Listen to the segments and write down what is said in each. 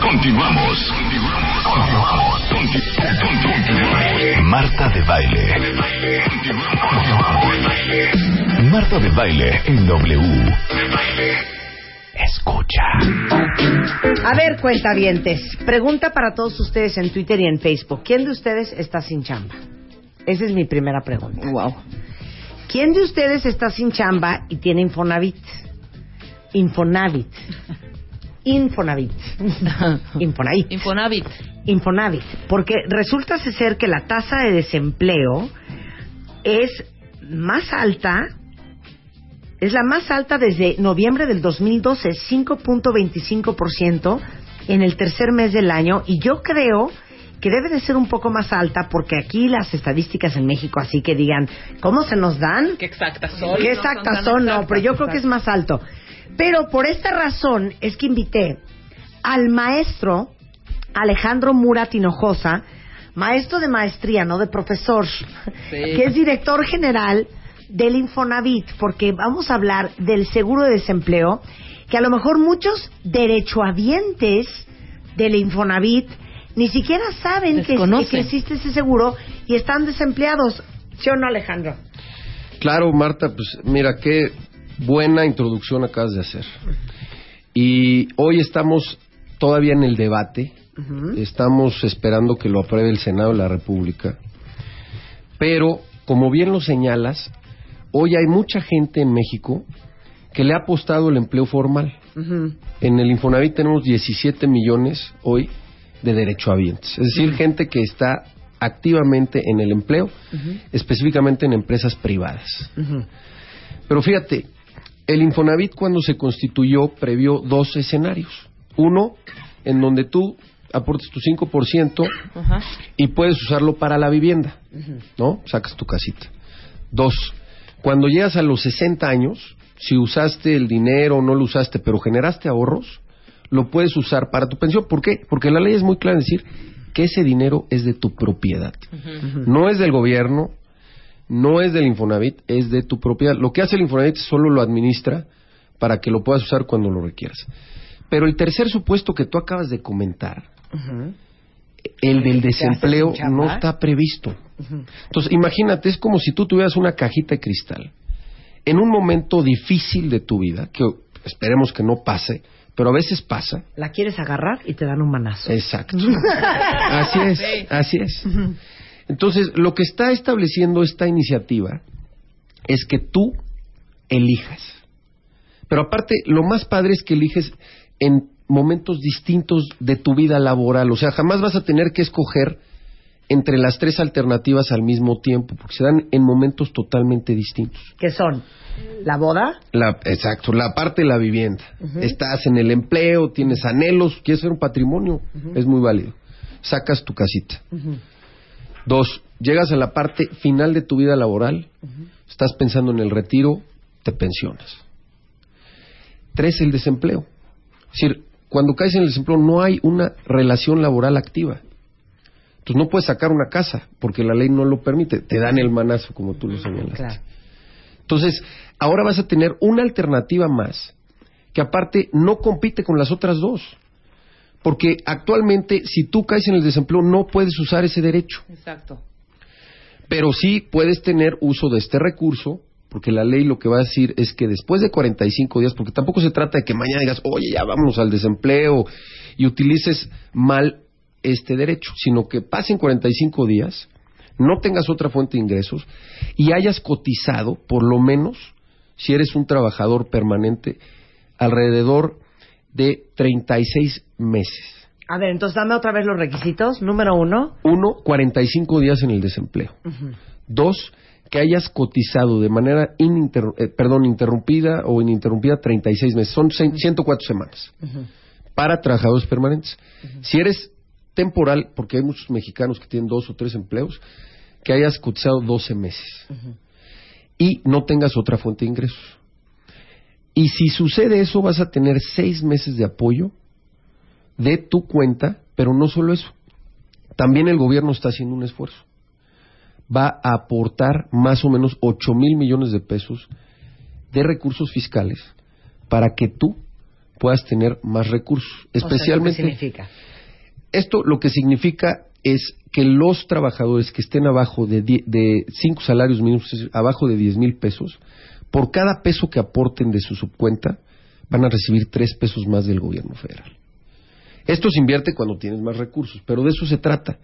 Continuamos. Continuamos. Continuamos. Marta de baile. Marta de baile en W. Escucha. A ver, cuentavientes, pregunta para todos ustedes en Twitter y en Facebook. ¿Quién de ustedes está sin chamba? Esa es mi primera pregunta. Wow. ¿Quién de ustedes está sin chamba y tiene Infonavit? Infonavit. Infonavit. Infonavit. Infonavit. Infonavit. Porque resulta ser que la tasa de desempleo es más alta, es la más alta desde noviembre del 2012, 5.25% en el tercer mes del año. Y yo creo que debe de ser un poco más alta porque aquí las estadísticas en México, así que digan, ¿cómo se nos dan? Qué exactas son. ¿Qué No son exactas tan son? No, exactas, pero yo creo que es más alto. Pero por esta razón es que invité al maestro Alejandro Murat Hinojosa, maestro de maestría, no de profesor, que es director general del Infonavit, porque vamos a hablar del seguro de desempleo, que a lo mejor muchos derechohabientes del Infonavit ni siquiera saben que existe ese seguro y están desempleados. ¿Sí o no, Alejandro? Claro, Marta, pues mira, qué buena introducción acabas de hacer. Y hoy estamos todavía en el debate, estamos esperando que lo apruebe el Senado de la República, pero como bien lo señalas, hoy hay mucha gente en México que le ha apostado el empleo formal. En el Infonavit tenemos 17 millones hoy de derechohabientes, es decir, gente que está activamente en el empleo, específicamente en empresas privadas. Pero fíjate, el Infonavit cuando se constituyó previó dos escenarios. Uno, en donde tú aportes tu 5% Ajá. y puedes usarlo para la vivienda, ¿no? Sacas tu casita. Dos, cuando llegas a los 60 años, si usaste el dinero o no lo usaste, pero generaste ahorros, lo puedes usar para tu pensión. ¿Por qué? Porque la ley es muy clara en decir que ese dinero es de tu propiedad. No es del gobierno, no es del Infonavit, es de tu propiedad. Lo que hace el Infonavit solo lo administra para que lo puedas usar cuando lo requieras. Pero el tercer supuesto que tú acabas de comentar, el del desempleo, no está previsto. Entonces, imagínate, es como si tú tuvieras una cajita de cristal en un momento difícil de tu vida, que esperemos que no pase, pero a veces pasa. La quieres agarrar y te dan un manazo. Exacto. así es, así es. Entonces, lo que está estableciendo esta iniciativa es que tú elijas. Pero aparte, lo más padre es que eliges en momentos distintos de tu vida laboral. O sea, jamás vas a tener que escoger entre las tres alternativas al mismo tiempo, porque se dan en momentos totalmente distintos. que son la boda, La, exacto, la parte de la vivienda. Estás en el empleo, tienes anhelos, quieres ser un patrimonio, es muy válido. Sacas tu casita. Dos, llegas a la parte final de tu vida laboral, estás pensando en el retiro, te pensionas. Tres, el desempleo. Es decir, cuando caes en el desempleo no hay una relación laboral activa. Entonces no puedes sacar una casa porque la ley no lo permite. Te dan el manazo, como tú lo señalaste. Claro. Entonces, ahora vas a tener una alternativa más que aparte no compite con las otras dos. Porque actualmente, si tú caes en el desempleo, no puedes usar ese derecho. Exacto. Pero sí puedes tener uso de este recurso, porque la ley lo que va a decir es que después de 45 días, porque tampoco se trata de que mañana digas, oye, ya vámonos al desempleo y utilices mal este derecho, sino que pasen 45 días, no tengas otra fuente de ingresos y hayas cotizado, por lo menos, si eres un trabajador permanente, alrededor de 36 meses. A ver, entonces dame otra vez los requisitos. Número uno, Uno, 45 días en el desempleo. Dos, que hayas cotizado de manera ininter- eh, perdón, interrumpida o ininterrumpida 36 meses. Son cien- 104 semanas. para trabajadores permanentes. Si eres temporal, porque hay muchos mexicanos que tienen dos o tres empleos, que hayas cotizado 12 meses y no tengas otra fuente de ingresos. Y si sucede eso, vas a tener seis meses de apoyo de tu cuenta, pero no solo eso. También el gobierno está haciendo un esfuerzo. Va a aportar más o menos 8 mil millones de pesos de recursos fiscales para que tú puedas tener más recursos. Especialmente. ¿qué significa? Esto lo que significa es que los trabajadores que estén abajo de, die- de cinco salarios mínimos, abajo de 10 mil pesos, por cada peso que aporten de su subcuenta, van a recibir tres pesos más del gobierno federal. Esto se invierte cuando tienes más recursos, pero de eso se trata.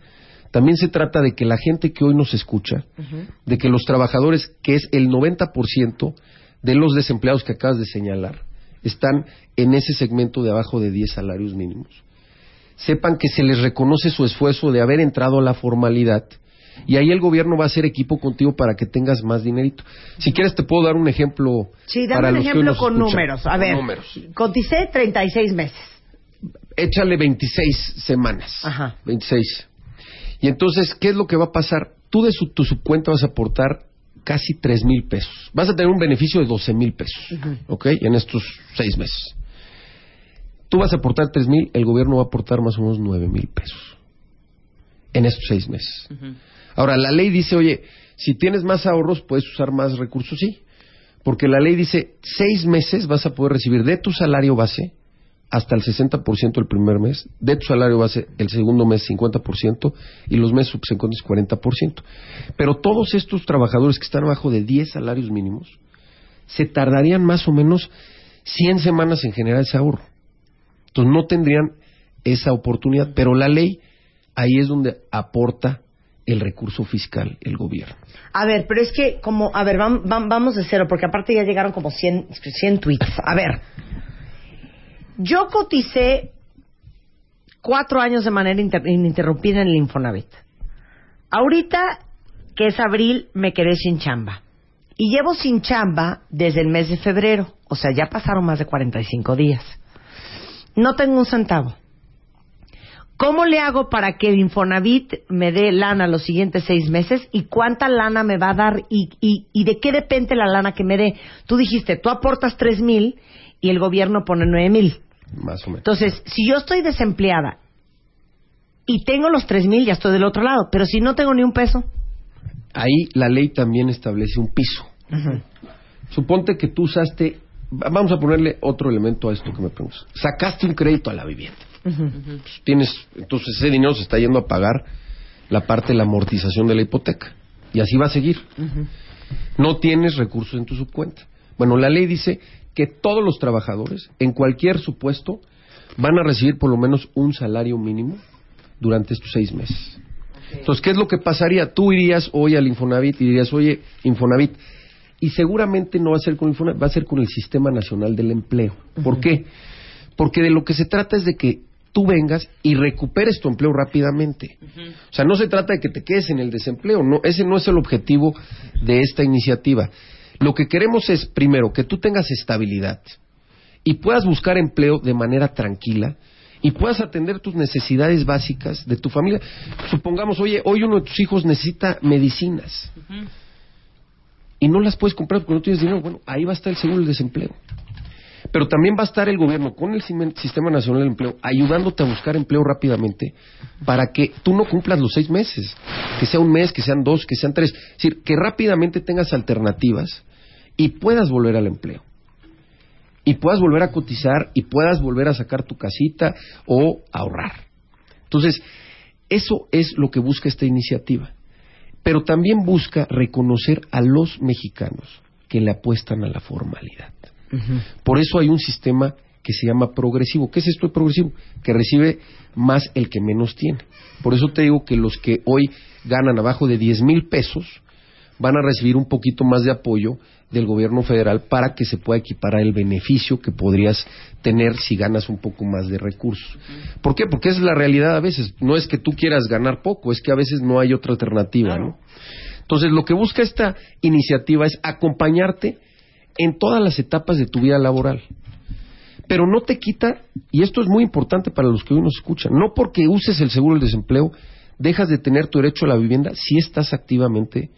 También se trata de que la gente que hoy nos escucha, de que los trabajadores, que es el 90% de los desempleados que acabas de señalar, están en ese segmento de abajo de 10 salarios mínimos. Sepan que se les reconoce su esfuerzo de haber entrado a la formalidad y ahí el gobierno va a hacer equipo contigo para que tengas más dinerito. Si quieres te puedo dar un ejemplo Sí, dame para un los ejemplo con escuchan. números. A Con ver, números. coticé 36 meses. échale 26 semanas. Ajá. 26. Y entonces, ¿qué es lo que va a pasar? Tú de su, tu subcuenta vas a aportar casi 3 mil pesos. Vas a tener un beneficio de 12 mil pesos, ¿ok? En estos seis meses. Tú vas a aportar 3 mil, el gobierno va a aportar más o menos 9 mil pesos en estos seis meses. Ahora, la ley dice, oye, si tienes más ahorros, puedes usar más recursos, sí. Porque la ley dice, seis meses vas a poder recibir de tu salario base hasta el 60% el primer mes, de tu salario base el segundo mes 50% y los meses subsecuentes 40%. Pero todos estos trabajadores que están abajo de 10 salarios mínimos se tardarían más o menos 100 semanas en generar ese ahorro. Entonces no tendrían esa oportunidad, pero la ley ahí es donde aporta el recurso fiscal el gobierno. A ver, pero es que como, a ver, vam- vam- vamos de cero, porque aparte ya llegaron como 100, 100 tweets. A ver, yo coticé cuatro años de manera inter- ininterrumpida en el Infonavit. Ahorita, que es abril, me quedé sin chamba. Y llevo sin chamba desde el mes de febrero. O sea, ya pasaron más de 45 días. No tengo un centavo. ¿Cómo le hago para que el Infonavit me dé lana los siguientes seis meses? ¿Y cuánta lana me va a dar? ¿Y, y, y de qué depende la lana que me dé? Tú dijiste, tú aportas tres mil y el gobierno pone nueve mil. Más o menos. Entonces, si yo estoy desempleada y tengo los tres mil, ya estoy del otro lado. Pero si no tengo ni un peso. Ahí la ley también establece un piso. Suponte que tú usaste, va- vamos a ponerle otro elemento a esto que me preguntas. Sacaste un crédito a la vivienda. Pues tienes, entonces ese dinero se está yendo a pagar la parte de la amortización de la hipoteca. Y así va a seguir. No tienes recursos en tu subcuenta. Bueno, la ley dice que todos los trabajadores, en cualquier supuesto, van a recibir por lo menos un salario mínimo durante estos seis meses. Entonces, ¿qué es lo que pasaría? Tú irías hoy al Infonavit y dirías, oye, Infonavit, y seguramente no va a ser con Infonavit, va a ser con el Sistema Nacional del Empleo. ¿Por qué? Porque de lo que se trata es de que tú vengas y recuperes tu empleo rápidamente. O sea, no se trata de que te quedes en el desempleo, no, ese no es el objetivo de esta iniciativa. Lo que queremos es, primero, que tú tengas estabilidad y puedas buscar empleo de manera tranquila y puedas atender tus necesidades básicas de tu familia. Supongamos, oye, hoy uno de tus hijos necesita medicinas y no las puedes comprar porque no tienes dinero. Bueno, ahí va a estar el seguro del desempleo. Pero también va a estar el gobierno con el Sistema Nacional del Empleo ayudándote a buscar empleo rápidamente para que tú no cumplas los seis meses, que sea un mes, que sean dos, que sean tres. Es decir, que rápidamente tengas alternativas y puedas volver al empleo. Y puedas volver a cotizar y puedas volver a sacar tu casita o ahorrar. Entonces, eso es lo que busca esta iniciativa. Pero también busca reconocer a los mexicanos que le apuestan a la formalidad. Por eso hay un sistema que se llama progresivo. ¿Qué es esto de progresivo? Que recibe más el que menos tiene. Por eso te digo que los que hoy ganan abajo de 10 mil pesos van a recibir un poquito más de apoyo del gobierno federal para que se pueda equiparar el beneficio que podrías tener si ganas un poco más de recursos. ¿Por qué? Porque esa es la realidad a veces. No es que tú quieras ganar poco, es que a veces no hay otra alternativa, ¿no? Entonces, lo que busca esta iniciativa es acompañarte en todas las etapas de tu vida laboral. Pero no te quita, y esto es muy importante para los que hoy nos escuchan, no porque uses el seguro del desempleo, dejas de tener tu derecho a la vivienda si estás activamente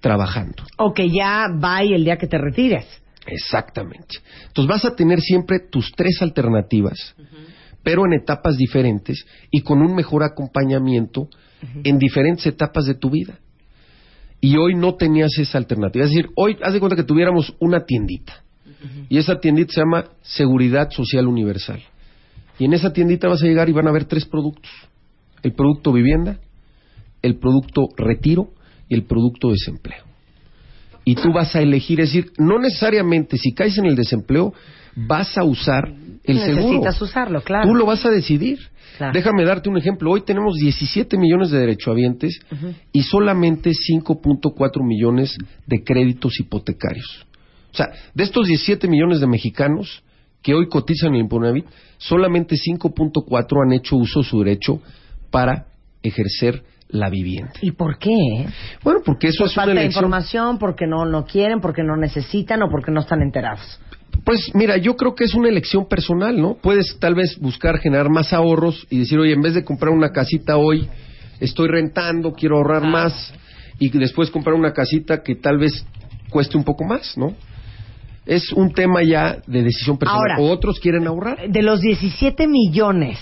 trabajando. O que ya va y el día que te retires. Exactamente. Entonces vas a tener siempre tus tres alternativas, pero en etapas diferentes y con un mejor acompañamiento en diferentes etapas de tu vida. Y hoy no tenías esa alternativa. Es decir, hoy haz de cuenta que tuviéramos una tiendita. Y esa tiendita se llama Seguridad Social Universal. Y en esa tiendita vas a llegar y van a haber tres productos. El producto vivienda, el producto retiro y el producto desempleo. Y tú vas a elegir, es decir, no necesariamente si caes en el desempleo vas a usar el seguro. Necesitas usarlo, claro. Tú lo vas a decidir. Claro. Déjame darte un ejemplo. Hoy tenemos 17 millones de derechohabientes y solamente 5.4 millones de créditos hipotecarios. O sea, de estos 17 millones de mexicanos que hoy cotizan en el Infonavit, solamente 5.4 han hecho uso de su derecho para ejercer la vivienda. ¿Y por qué? Bueno, porque eso es una falta de elección. información, porque no, no quieren, porque no necesitan o porque no están enterados. Pues mira, yo creo que es una elección personal, ¿no? Puedes tal vez buscar generar más ahorros y decir, oye, en vez de comprar una casita hoy, estoy rentando, quiero ahorrar más y después comprar una casita que tal vez cueste un poco más, ¿no? Es un tema ya de decisión personal. Ahora- o otros quieren ahorrar. De los 17 millones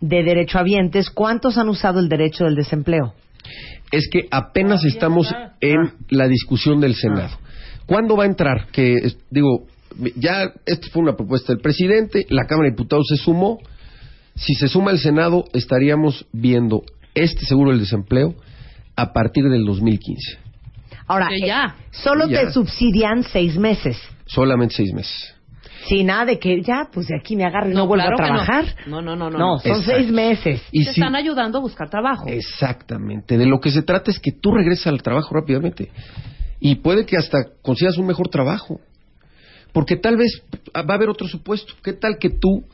de derechohabientes, ¿cuántos han usado el derecho del desempleo? Es que apenas estamos en la discusión del Senado. ¿Cuándo va a entrar? Que digo, ya esta fue una propuesta del presidente, la Cámara de Diputados se sumó. Si se suma el Senado, estaríamos viendo este seguro del desempleo a partir del 2015. Ahora, ya. eh, solo Ya. te subsidian seis meses. Solamente seis meses. Sin nada de que ya, pues de aquí me agarro y no, No, vuelvo claro a trabajar. No, no, no, no, No, no. son Exacto. seis meses. Y Te si- están ayudando a buscar trabajo. Exactamente. De lo que se trata es que tú regreses al trabajo rápidamente. Y puede que hasta consigas un mejor trabajo. Porque tal vez va a haber otro supuesto. ¿Qué tal que tú...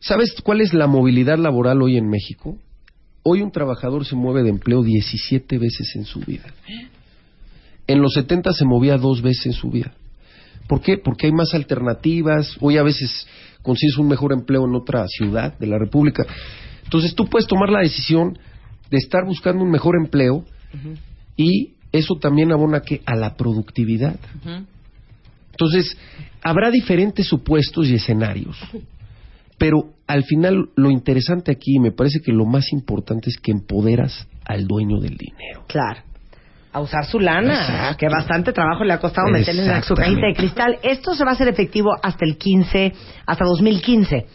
¿Sabes cuál es la movilidad laboral hoy en México? Hoy un trabajador se mueve de empleo 17 veces en su vida. En los 70 se movía dos veces en su vida. ¿Por qué? Porque hay más alternativas. Hoy a veces consigues un mejor empleo en otra ciudad de la República. Entonces tú puedes tomar la decisión de estar buscando un mejor empleo y eso también abona que a la productividad. Entonces, habrá diferentes supuestos y escenarios. Pero al final lo interesante aquí, y me parece que lo más importante es que empoderas al dueño del dinero. Claro. A usar su lana, Exacto. que bastante trabajo le ha costado meterle en su cajita de cristal. Esto se va a hacer efectivo hasta el 15, hasta 2015.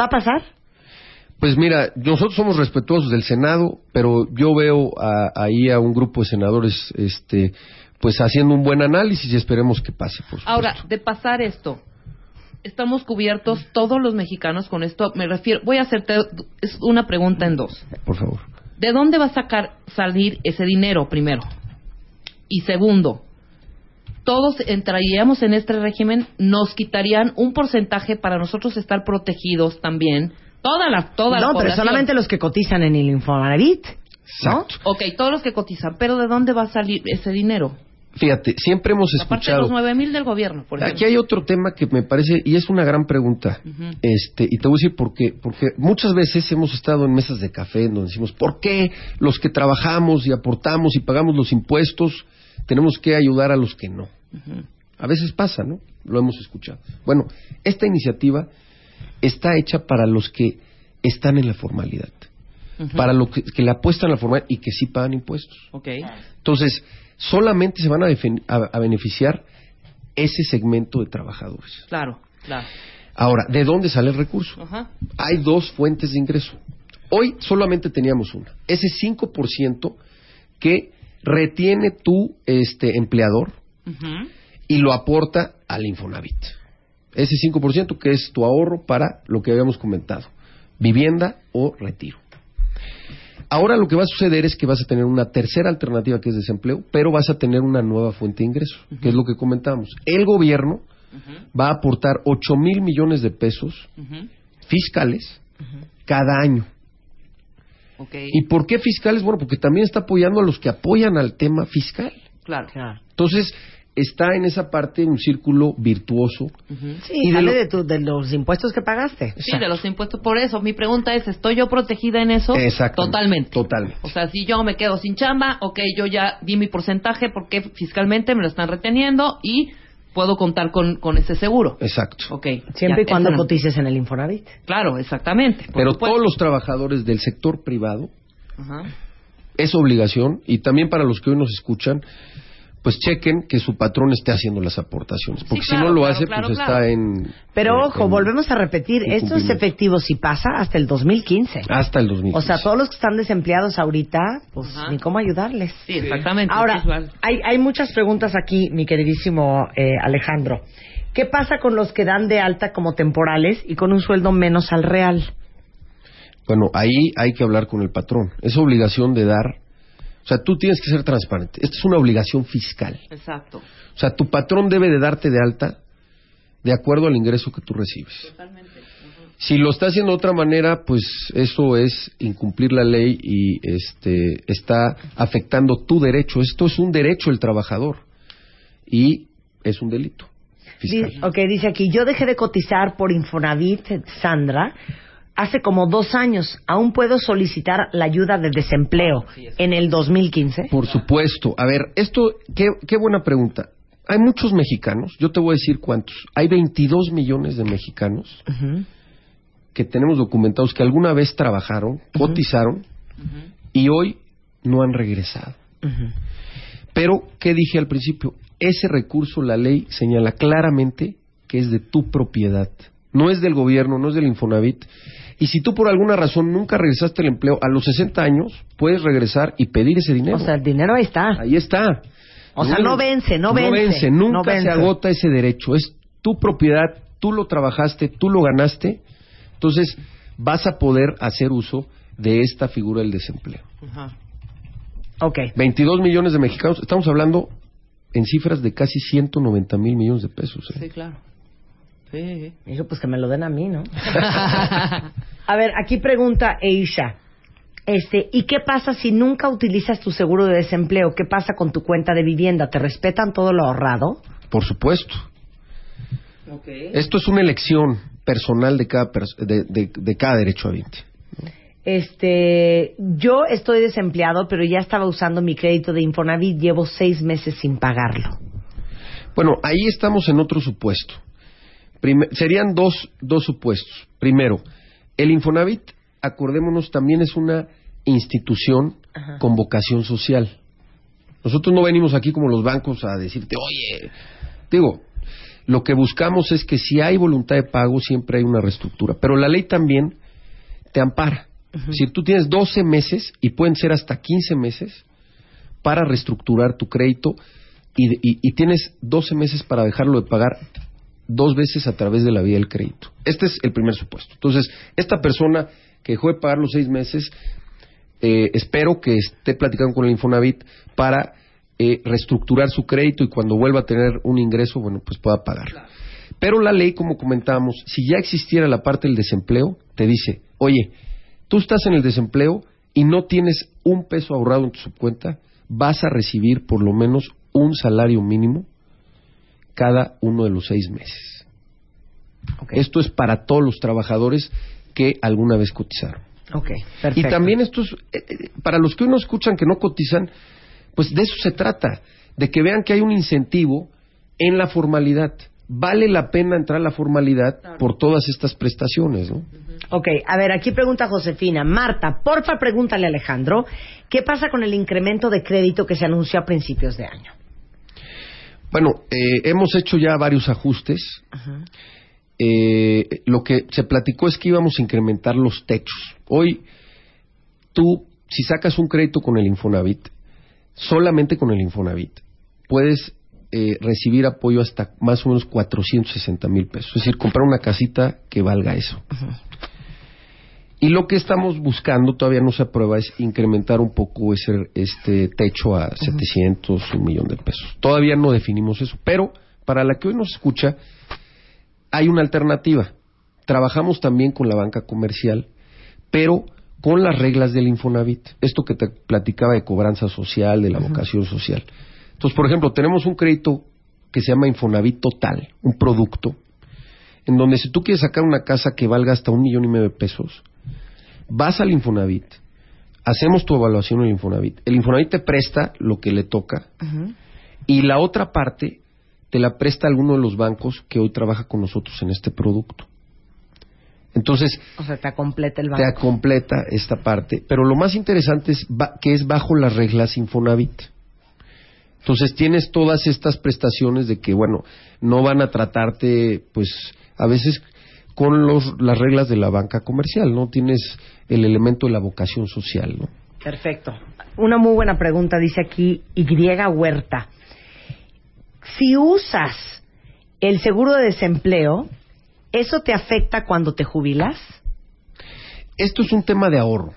¿Va a pasar? Pues mira, nosotros somos respetuosos del Senado, pero yo veo a- ahí a un grupo de senadores, este, pues haciendo un buen análisis y esperemos que pase. Por. Ahora, de pasar esto, estamos cubiertos todos los mexicanos con esto. Me refiero, voy a hacerte es una pregunta en dos. por favor. ¿De dónde va a sacar salir ese dinero primero? Y segundo, todos entraríamos en este régimen, nos quitarían un porcentaje para nosotros estar protegidos también. Toda la toda la no, pero población. solamente los que cotizan en el Infonavit. ¿no? Exacto. Ok, todos los que cotizan, pero ¿de dónde va a salir ese dinero? Fíjate, siempre hemos Aparte de escuchado. los nueve mil del gobierno, por ejemplo. Aquí hay otro tema que me parece, y es una gran pregunta, este, y te voy a decir por qué, porque muchas veces hemos estado en mesas de café donde decimos, ¿por qué los que trabajamos y aportamos y pagamos los impuestos tenemos que ayudar a los que no? A veces pasa, ¿no? Lo hemos escuchado. Bueno, esta iniciativa está hecha para los que están en la formalidad, para los que, que le apuestan a la formalidad y que sí pagan impuestos. Ok. Entonces, solamente se van a, a- a beneficiar ese segmento de trabajadores. Claro, claro. Ahora, ¿de dónde sale el recurso? Ajá. Hay dos fuentes de ingreso. Hoy solamente teníamos una. Ese 5% que retiene tu este, empleador y lo aporta al Infonavit. Ese 5% que es tu ahorro para lo que habíamos comentado, vivienda o retiro. Ahora lo que va a suceder es que vas a tener una tercera alternativa que es desempleo, pero vas a tener una nueva fuente de ingreso, que es lo que comentábamos. El gobierno va a aportar 8 mil millones de pesos fiscales cada año. Ok. ¿Y por qué fiscales? Bueno, porque también está apoyando a los que apoyan al tema fiscal. Claro. Entonces, está en esa parte un círculo virtuoso. Sí, Y de sale lo- de, tu- de los impuestos que pagaste. Sí, de los impuestos. Por eso, mi pregunta es, ¿estoy yo protegida en eso? Exactamente. Totalmente. Totalmente. O sea, si yo me quedo sin chamba, ok, yo ya di mi porcentaje porque fiscalmente me lo están reteniendo y puedo contar con, con ese seguro. Exacto. Ok. Siempre ya, y cuando no- cotices en el Infonavit. Claro, exactamente. Pero supuesto. todos los trabajadores del sector privado Ajá. es obligación y también para los que hoy nos escuchan, pues chequen que su patrón esté haciendo las aportaciones, porque claro, si no lo claro, hace, claro, pues claro. está en... Pero en- ojo, en- volvemos a repetir, esto es efectivo si pasa hasta el 2015. Hasta el 2015. O sea, todos los que están desempleados ahorita, pues Ajá. ni cómo ayudarles. Sí, exactamente. Ahora, hay, hay muchas preguntas aquí, mi queridísimo eh, Alejandro. ¿Qué pasa con los que dan de alta como temporales y con un sueldo menos al real? Bueno, ahí hay que hablar con el patrón. Es obligación de dar... O sea, tú tienes que ser transparente. Esta es una obligación fiscal. Exacto. O sea, tu patrón debe de darte de alta de acuerdo al ingreso que tú recibes. Totalmente. Si lo está haciendo de otra manera, pues eso es incumplir la ley y este está afectando tu derecho. Esto es un derecho del trabajador y es un delito fiscal. Ok, dice aquí, yo dejé de cotizar por Infonavit, Sandra, hace como dos años. ¿Aún puedo solicitar la ayuda de desempleo en el 2015? Por supuesto. A ver, esto, qué, qué buena pregunta. Hay muchos mexicanos, yo te voy a decir cuántos. Hay 22 millones de mexicanos que tenemos documentados que alguna vez trabajaron, cotizaron y hoy no han regresado. Pero, ¿qué dije al principio? Ese recurso, la ley señala claramente que es de tu propiedad. No es del gobierno, no es del Infonavit. Y si tú por alguna razón nunca regresaste al empleo, a los 60 años puedes regresar y pedir ese dinero. O sea, el dinero ahí está. Ahí está. O sea, no vence, no vence, nunca no vence. se agota ese derecho. Es tu propiedad, tú lo trabajaste, tú lo ganaste. Entonces, vas a poder hacer uso de esta figura del desempleo. Ajá. Ok. 22 millones de mexicanos, estamos hablando en cifras de casi 190 mil millones de pesos. ¿eh? Sí, claro. Sí. Dijo, pues que me lo den a mí, ¿no? a ver, aquí pregunta Eisha. Este, ¿y qué pasa si nunca utilizas tu seguro de desempleo? ¿Qué pasa con tu cuenta de vivienda? ¿Te respetan todo lo ahorrado? Por supuesto. Ok. Esto es una elección personal de cada, pers- de, de- de cada derecho habiente. Este, yo estoy desempleado, pero ya estaba usando mi crédito de Infonavit, llevo seis meses sin pagarlo. Bueno, ahí estamos en otro supuesto. Serían dos, dos supuestos. Primero, el Infonavit, acordémonos, también es una institución Ajá. con vocación social. Nosotros no venimos aquí como los bancos a decirte, oye, digo, lo que buscamos es que si hay voluntad de pago, siempre hay una reestructura. Pero la ley también te ampara. Si tú tienes 12 meses, y pueden ser hasta 15 meses, para reestructurar tu crédito y, y- y tienes 12 meses para dejarlo de pagar dos veces a través de la vía del crédito. Este es el primer supuesto. Entonces, esta persona que dejó de pagar los seis meses, eh, espero que esté platicando con el Infonavit para eh, reestructurar su crédito y cuando vuelva a tener un ingreso, bueno, pues pueda pagar. Pero la ley, como comentábamos, si ya existiera la parte del desempleo, te dice, oye, tú estás en el desempleo y no tienes un peso ahorrado en tu subcuenta, vas a recibir por lo menos un salario mínimo cada uno de los seis meses. Esto es para todos los trabajadores que alguna vez cotizaron. Perfecto. Y también esto es, eh, eh, para los que uno escuchan que no cotizan, pues de eso se trata, de que vean que hay un incentivo en la formalidad. Vale la pena entrar a la formalidad por todas estas prestaciones, ¿no? Ok, a ver, aquí pregunta Josefina. Marta, porfa, pregúntale a Alejandro, ¿qué pasa con el incremento de crédito que se anunció a principios de año? Bueno, eh, hemos hecho ya varios ajustes. Eh, lo que se platicó es que íbamos a incrementar los techos. Hoy, tú, si sacas un crédito con el Infonavit, solamente con el Infonavit, puedes eh, recibir apoyo hasta más o menos 460 mil pesos. Es decir, comprar una casita que valga eso. Y lo que estamos buscando, todavía no se aprueba, es incrementar un poco ese este techo a 700, un millón de pesos. Todavía no definimos eso, pero para la que hoy nos escucha, hay una alternativa. Trabajamos también con la banca comercial, pero con las reglas del Infonavit. Esto que te platicaba de cobranza social, de la vocación social. Entonces, por ejemplo, tenemos un crédito que se llama Infonavit Total, un producto, en donde si tú quieres sacar una casa que valga hasta un millón y medio de pesos, vas al Infonavit, hacemos tu evaluación en el Infonavit, el Infonavit te presta lo que le toca y la otra parte te la presta alguno de los bancos que hoy trabaja con nosotros en este producto. Entonces, O sea, te completa el te banco. completa esta parte, pero lo más interesante es que es bajo las reglas Infonavit. Entonces tienes todas estas prestaciones de que, bueno, no van a tratarte, pues, a veces con los, las reglas de la banca comercial, ¿no? Tienes el elemento de la vocación social, ¿no? Perfecto. Una muy buena pregunta, dice aquí Y Huerta. Si usas el seguro de desempleo, ¿eso te afecta cuando te jubilas? Esto es un tema de ahorro.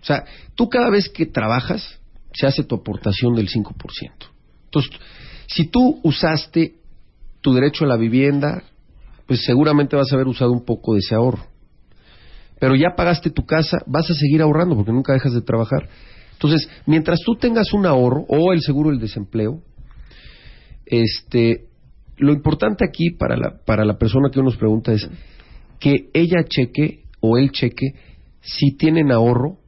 O sea, tú cada vez que trabajas, se hace tu aportación del 5%. Entonces, si tú usaste tu derecho a la vivienda, pues seguramente vas a haber usado un poco de ese ahorro. Pero ya pagaste tu casa, vas a seguir ahorrando porque nunca dejas de trabajar. Entonces, mientras tú tengas un ahorro o el seguro del desempleo, este, lo importante aquí para la, para la persona que nos pregunta es que ella cheque o él cheque si tienen ahorro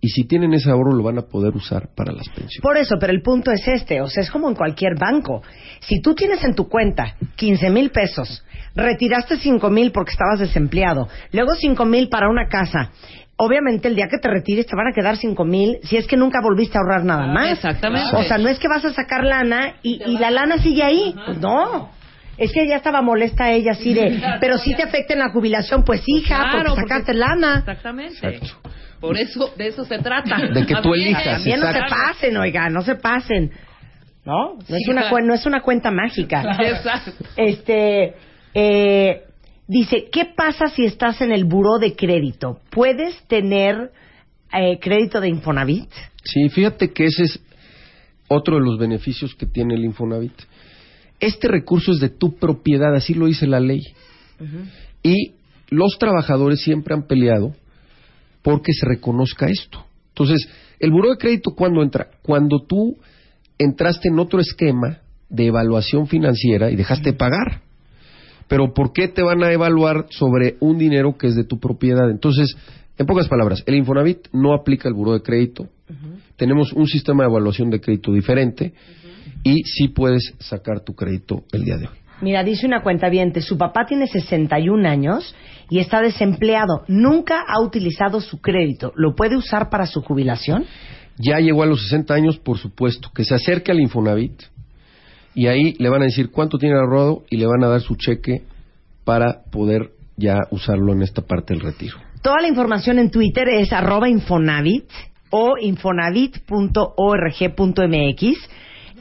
y si tienen ese ahorro lo van a poder usar para las pensiones. Por eso, pero el punto es este, o sea, es como en cualquier banco. Si tú tienes en tu cuenta 15 mil pesos, retiraste 5 mil porque estabas desempleado, luego 5 mil para una casa, obviamente el día que te retires te van a quedar 5 mil si es que nunca volviste a ahorrar nada más. Exactamente. O sea, no es que vas a sacar lana y, y la lana sigue ahí. Pues no. Es que ya estaba molesta ella así de, pero si te afecta en la jubilación, pues hija, Claro, porque sacaste lana. Exactamente. Exacto. Por eso, de eso se trata. De que tú También. elijas, También no se Exacto. pasen, oiga, no se pasen. ¿No? No, es, Sí, una, claro. cuen- no es una cuenta mágica. Exacto. Este, eh, dice, ¿qué pasa si estás en el buró de crédito? ¿Puedes tener eh, crédito de Infonavit? Sí, fíjate que ese es otro de los beneficios que tiene el Infonavit. Este recurso es de tu propiedad, así lo dice la ley. Y los trabajadores siempre han peleado porque se reconozca esto. Entonces, el buró de crédito, ¿cuándo entra? Cuando tú entraste en otro esquema de evaluación financiera y dejaste de pagar. Pero ¿por qué te van a evaluar sobre un dinero que es de tu propiedad? Entonces, en pocas palabras, el Infonavit no aplica el buró de crédito. Tenemos un sistema de evaluación de crédito diferente y sí puedes sacar tu crédito el día de hoy. Mira, dice una cuenta su papá tiene 61 años y está desempleado. Nunca ha utilizado su crédito. ¿Lo puede usar para su jubilación? Ya llegó a los 60 años, por supuesto, que se acerque al Infonavit y ahí le van a decir cuánto tiene ahorrado y le van a dar su cheque para poder ya usarlo en esta parte del retiro. Toda la información en Twitter es arroba Infonavit o infonavit.org.mx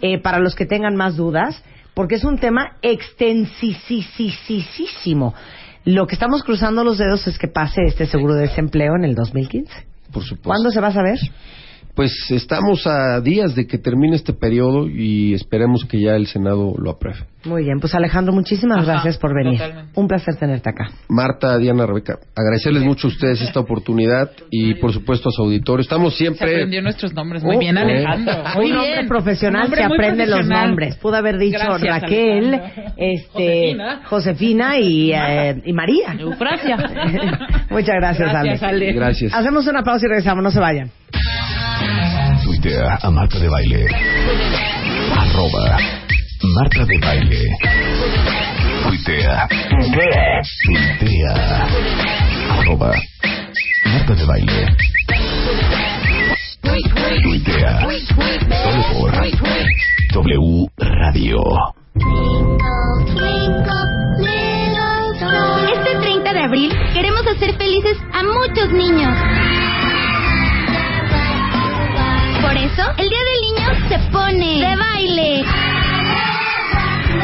eh, para los que tengan más dudas, porque es un tema extensísimo. Lo que estamos cruzando los dedos es que pase este seguro de desempleo en el 2015. Por supuesto. ¿Cuándo se va a saber? Pues estamos a días de que termine este periodo y esperemos que ya el Senado lo apruebe. Muy bien, pues Alejandro, muchísimas Ajá, gracias por venir. totalmente. Un placer tenerte acá. Marta, Diana, Rebeca, agradecerles mucho a ustedes esta oportunidad y por supuesto a su auditorio. Estamos Se siempre... aprendió nuestros nombres. Muy Oh, bien, eh. Alejandro. Muy un hombre bien. profesional Un hombre se aprende los nombres. Pudo haber dicho Gracias, Raquel, Alejandro. este, Josefina. Josefina y, eh, y María. Eufrasia. Muchas gracias, Gracias, Ale. Ale. Gracias. Hacemos una pausa y regresamos, no se vayan. Tuitea a Marta de Baile. Arroba Marta de Baile. Tuitea. Tuitea. Arroba Marta de Baile. Tuitea. Solo por W Radio. Este 30 de abril queremos hacer felices a muchos niños. Por eso, el Día del Niño se pone de baile.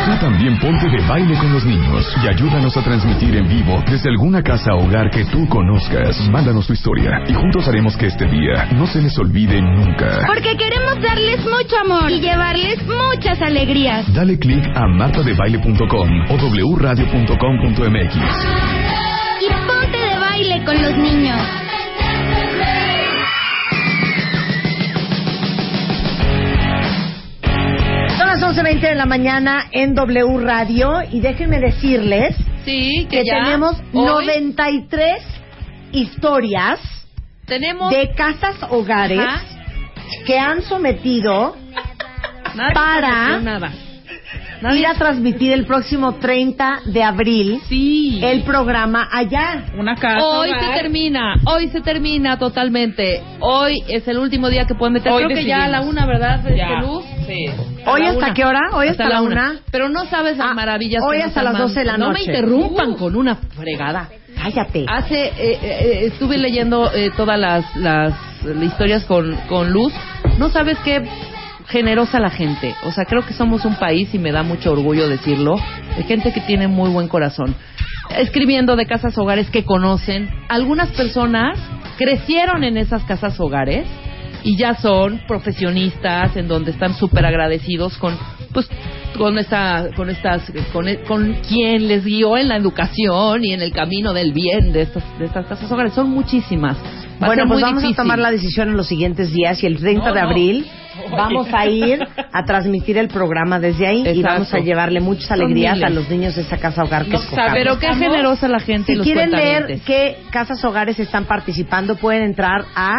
Tú también ponte de baile con los niños y ayúdanos a transmitir en vivo desde alguna casa o hogar que tú conozcas. Mándanos tu historia y juntos haremos que este día no se les olvide nunca. Porque queremos darles mucho amor y llevarles muchas alegrías. Dale click a martadebaile.com o wradio.com.mx. Y ponte de baile con los niños. Son las 11.28 7 de la mañana en W Radio y déjenme decirles Sí, que, que ya tenemos hoy 93 historias tenemos de casas hogares Ajá. que han sometido para- nada. ir a transmitir el próximo 30 de abril Sí. el programa allá. Una casa. Hoy se termina, hoy se termina totalmente. Hoy es el último día que pueden meter. Hoy Creo que ya a la decidimos. una, ¿verdad, Ya. Luz? Sí. ¿Hoy hasta una. qué hora? Hoy hasta la una. Pero no sabes las Ah, maravillas. hoy que hasta las arman. 12 de la No me noche. interrumpan Uh. con una fregada. Cállate. Hace, eh, eh, estuve leyendo eh, todas las, las, las historias con, con Luz. No sabes qué generosa la gente. O sea, creo que somos un país, y me da mucho orgullo decirlo, de gente que tiene muy buen corazón. Escribiendo de casas hogares que conocen. Algunas personas crecieron en esas casas hogares y ya son profesionistas en donde están súper agradecidos con pues con esta con estas con, con quien les guió en la educación y en el camino del bien de estas de estas casas hogares son muchísimas Va Bueno, pues vamos difícil. a tomar la decisión en los siguientes días y el 30 No, de no. abril vamos a ir a transmitir el programa desde ahí y vamos a llevarle muchas alegrías a los niños de esa casa hogar que No escojamos. pero qué generosa la gente y Si los quieren leer cuentavientes. qué casas hogares están participando, pueden entrar a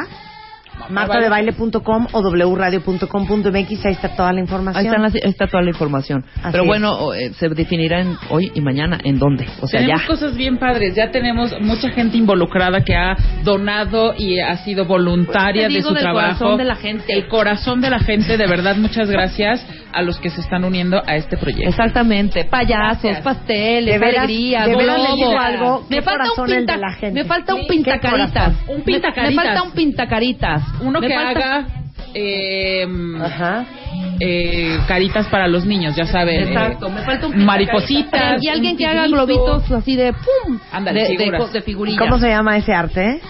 martadebaile.com o wradio.com.mx, ahí está toda la información. Ahí están las- ahí está toda la información. Así Pero es. bueno, eh, se definirá en hoy y mañana en dónde. O sea, tenemos ya. cosas bien padres. Ya tenemos mucha gente involucrada que ha donado y ha sido voluntaria Pues de su del trabajo. corazón de la gente. El corazón de la gente, de verdad, muchas gracias a los que se están uniendo a este proyecto. Exactamente, payasos, Gracias. pasteles, De alegrías, de veras digo algo, me falta un pinta, de la gente. me falta un pintacaritas. Un Me- pintacaritas. Me, falta un pintacaritas. Uno Me que falta- haga eh, Ajá. eh, caritas para los niños, ya saben. Exacto, eh, me falta un pintacaritas. maripositas. y alguien que haga globitos así de pum, Ándale, de, de, de figurillas. ¿Cómo se llama ese arte?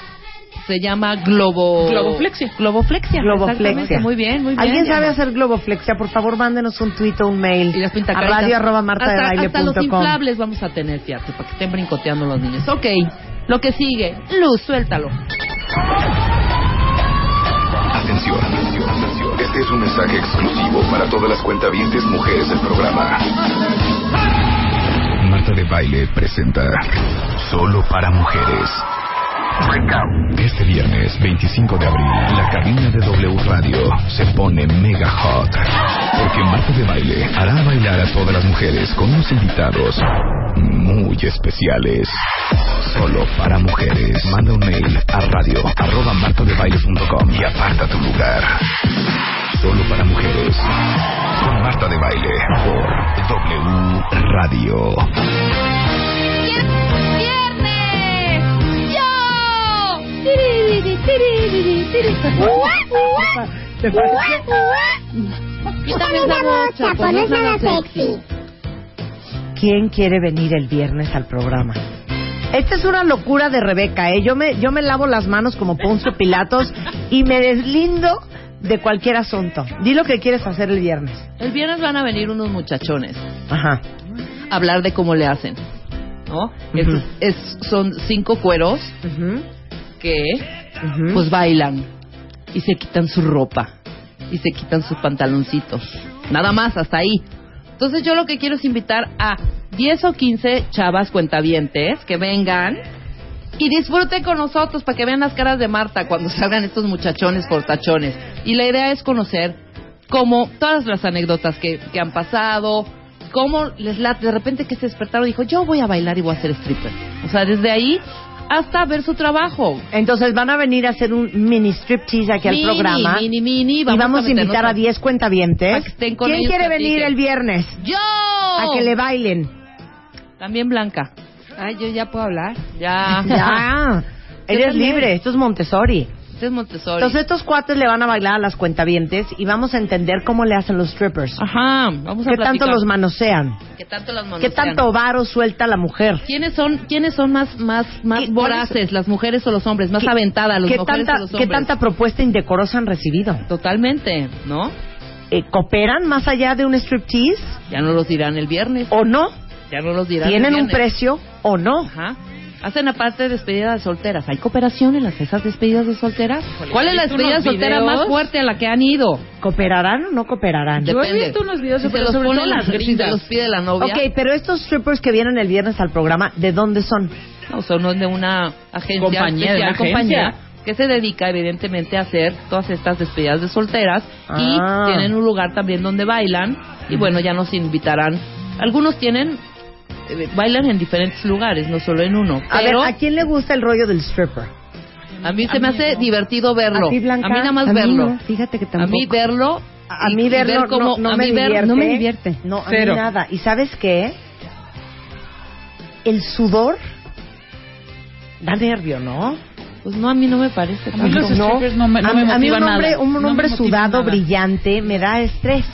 Se llama globo Globoflexia. Globoflexia. Globoflexia. Muy bien, muy bien. ¿Alguien sabe hacer globoflexia? Por favor, mándenos un tuit o un mail Y las a radio arroba hasta, hasta los inflables vamos a tener, fíjate, para que estén brincoteando los niños. Ok, lo que sigue. Luz, suéltalo. Atención, atención, atención. Este es un mensaje exclusivo para todas las cuentavientes mujeres del programa. Marta de Baile presenta Solo para Mujeres. Este viernes 25 de abril, la cabina de W Radio se pone mega hot. Porque Marta de Baile hará bailar a todas las mujeres con unos invitados muy especiales. Solo para mujeres. Manda un mail a radio arroba martadebaile.com y aparta tu lugar. Solo para mujeres. Marta de Baile por W Radio. ¿Te Quítame esa bocha, pues es sexy. ¿Quién quiere venir el viernes al programa? Esta es una locura de Rebeca, ¿eh? Yo me, yo me lavo las manos como Poncio Pilatos y me deslindo de cualquier asunto. Di lo que quieres hacer el viernes. El viernes van a venir unos muchachones Ajá. a hablar de cómo le hacen. ¿No? Es- Ujú. es- son cinco cueros Ujú, que ujú. pues bailan y se quitan su ropa y se quitan sus pantaloncitos. Nada más, hasta ahí. Entonces yo lo que quiero es invitar a 10 o 15 chavas cuentavientes que vengan y disfruten con nosotros para que vean las caras de Marta cuando salgan estos muchachones portachones. Y la idea es conocer cómo todas las anécdotas que, que han pasado, cómo les late de repente que se despertaron y dijo, yo voy a bailar y voy a ser stripper. O sea, desde ahí hasta ver su trabajo. Entonces van a venir a hacer un mini striptease aquí al Mini, programa. mini, mini, y vamos a meternos invitar a 10 para cuentavientes. ¿Quién quiere venir el viernes? ¡Yo! A que le bailen. También Blanca. Ay, yo ya puedo hablar. Ya. Ya. Eres libre, esto es Montessori. Este es Montessori. Entonces estos cuates le van a bailar a las cuentavientes y vamos a entender cómo le hacen los strippers. Ajá, vamos a ¿Qué tanto platicar. los manosean? ¿Qué tanto las ¿Qué manosean? tanto varo suelta la mujer? ¿Quiénes son, quiénes son más, más, más ¿Qué- voraces, las mujeres o los hombres? Más ¿Qué- aventadas, las ¿Qué mujeres tanta, o los ¿Qué hombres? tanta propuesta indecorosa han recibido? Totalmente, ¿no? Eh, ¿Cooperan más allá de un striptease Ya no los dirán el viernes. o no? Ya no los dirán ¿Tienen el un viernes. precio o no? Ajá. Hacen aparte despedidas de solteras. ¿Hay cooperación en las esas despedidas de solteras? ¿Cuál es la despedida soltera videos. más fuerte a la que han ido? ¿Cooperarán o no cooperarán? Yo he Depende. visto unos videos, si se pero los sobre ponen todo las si se gringas. los pide la novia. Ok, pero estos strippers que vienen el viernes al programa, ¿de dónde son? No, son de una agencia Compañía, de especial, una compañía, agencia. que se dedica evidentemente a hacer todas estas despedidas de solteras Ah. y tienen un lugar también donde bailan y bueno, ya nos invitarán. Algunos tienen bailan en diferentes lugares, no solo en uno, A ver, ¿a quién le gusta el rollo del stripper? a mí se me hace divertido verlo. ¿A ti, Blanca? A mí nada más A mí verlo. no, fíjate que A tampoco. mí verlo A mí verlo ver cómo- no, no a me mí ver- divierte. no me divierte. No, a Cero. mí nada. ¿Y sabes qué? El sudor da nervio, ¿no? Pues no, a mí no me parece A mí los strippers no me, no a, me a mí un hombre, nada. un No hombre sudado nada. brillante me da estrés.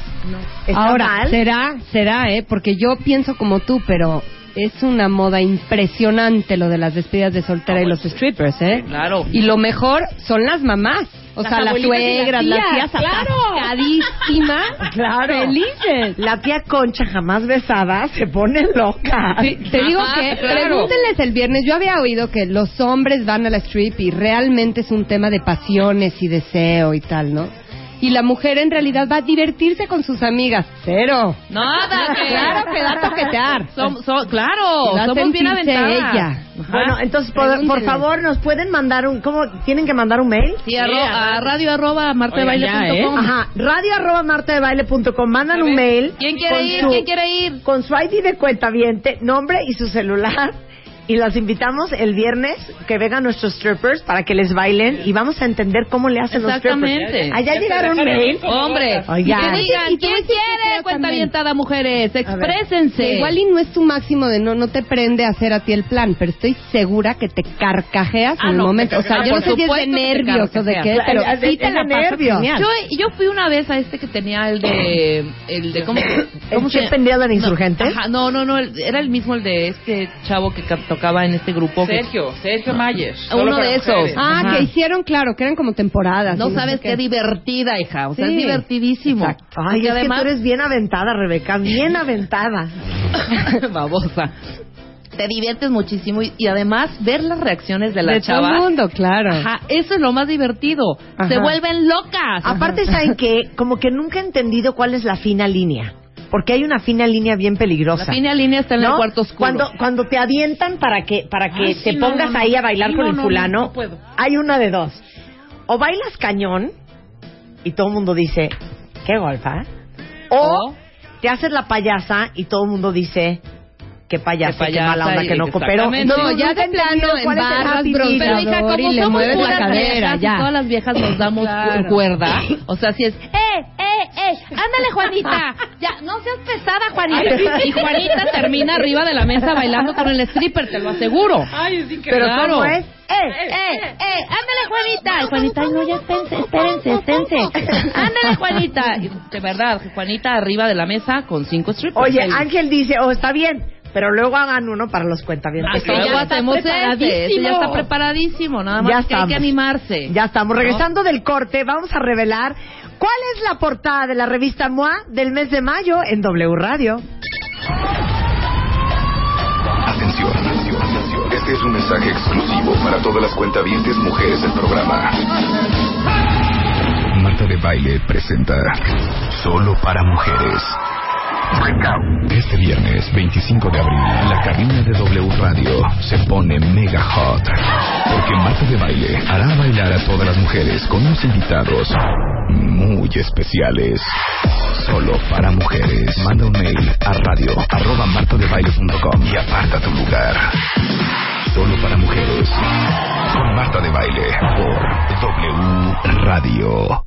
¿Está Ahora, mal? será, será, ¿eh? Porque yo pienso como tú, pero es una moda impresionante lo de las despedidas de soltera y los strippers, ¿eh? Claro. Y lo mejor son las mamás. O Las sea, las suegras, las tías, claro. atascadísimas, Claro. felices. La tía Concha jamás besada se pone loca. Sí, te digo que claro. pregúntenles el viernes. Yo había oído que los hombres van a la strip y realmente es un tema de pasiones y deseo y tal, ¿no? Y la mujer en realidad va a divertirse con sus amigas. Cero. Nada, que Claro que da a toquetear. Som- so- claro, Va somos bien aventadas. ella. Ajá. Bueno, entonces, por, favor, ¿nos pueden mandar un... ¿Cómo? ¿Tienen que mandar un mail? Sí, arro- a radio arroba martadebaile.com. ¿eh? Ajá, radio arroba martadebaile.com. Mandan un mail. ¿Quién quiere ir? su- ¿Quién quiere ir? Con su ID de cuenta nombre y su celular. Y las invitamos el viernes que vengan nuestros strippers para que les bailen y vamos a entender cómo le hacen los Exactamente. strippers. Allá llegaron mail. Hombre, Oigan. y digan, ¿quién quiere cuenta avientada, mujeres? Exprésense. Igual y no es tu máximo de no, no te prende a hacer a ti el plan, pero estoy segura que te carcajeas Ah, en el momento. O sea, yo no sé si es de nervios o de qué, pero sí te la nervios. Yo, yo fui una vez a este que tenía el de... El de ¿Cómo, cómo ¿El Chip and Dale en Insurgentes? Ajá, no, no, no, el- era el mismo el de este chavo que ca- tocaba en este grupo. que- Sergio, Sergio Mayer. Uno Solo para de esos. mujeres. Ah, Ajá. que hicieron, claro, que eran como temporadas. No sabes sé qué divertida, hija. O sea, Sí. es divertidísimo. Exacto. Ay, es además, que tú eres bien aventada, Rebeca, bien aventada. babosa. Te diviertes muchísimo y, y además ver las reacciones de la De chava. todo el mundo, claro. Ajá, eso es lo más divertido. Ajá. Se vuelven locas. Aparte, ¿saben qué? Como que nunca he entendido cuál es la fina línea. Porque hay una fina línea bien peligrosa. La fina línea está en ¿no? el cuarto oscuro. Cuando, cuando te avientan para que, para que Ay, te sí, pongas no, no. ahí a bailar Sí, con el no, fulano, puedo. hay una de dos. O bailas cañón y todo el mundo dice, qué golfa. O O- te haces la payasa y todo el mundo dice, qué payasa, Qué qué, payasa mala onda y- que no cooperó. No, ya de plano en barras. Pero hija, como y le mueves la cadera, ya. todas las viejas nos damos Claro. cuerda. O sea, si es, ¡eh, eh, eh! ¡Ándale, Juanita! Ya, no seas pesada, Juanita. Y Juanita termina arriba de la mesa bailando con el stripper, te lo aseguro. Ay, es increíble. Pero Claro. ¿cómo es? ¡Eh, eh, eh! ¡Ándale, Juanita! Y Juanita, ay, no, ya espérense, espérense, espérense. ¡Ándale, Juanita! Y de verdad, Juanita arriba de la mesa con cinco strippers. Oye, Ahí. Ángel dice, oh, está bien, pero luego hagan uno para los Ah, cuentavientes. que luego hacemos ya está preparadísimo, nada más Ya que hay que estamos. animarse. Ya estamos. ¿No? Regresando del corte, vamos a revelar cuál es la portada de la revista MOA del mes de mayo en W Radio. Atención, atención, atención. Este es un mensaje exclusivo para todas las cuentavientes mujeres del programa. Marta de Baile presenta Solo para Mujeres. Este viernes 25 de abril, la cabina de W Radio se pone mega hot. Porque Marta de Baile hará bailar a todas las mujeres con unos invitados muy especiales. Solo para mujeres. Manda un mail a radio arroba martadebaile.com y aparta tu lugar. Solo para mujeres. Con Marta de Baile por W Radio.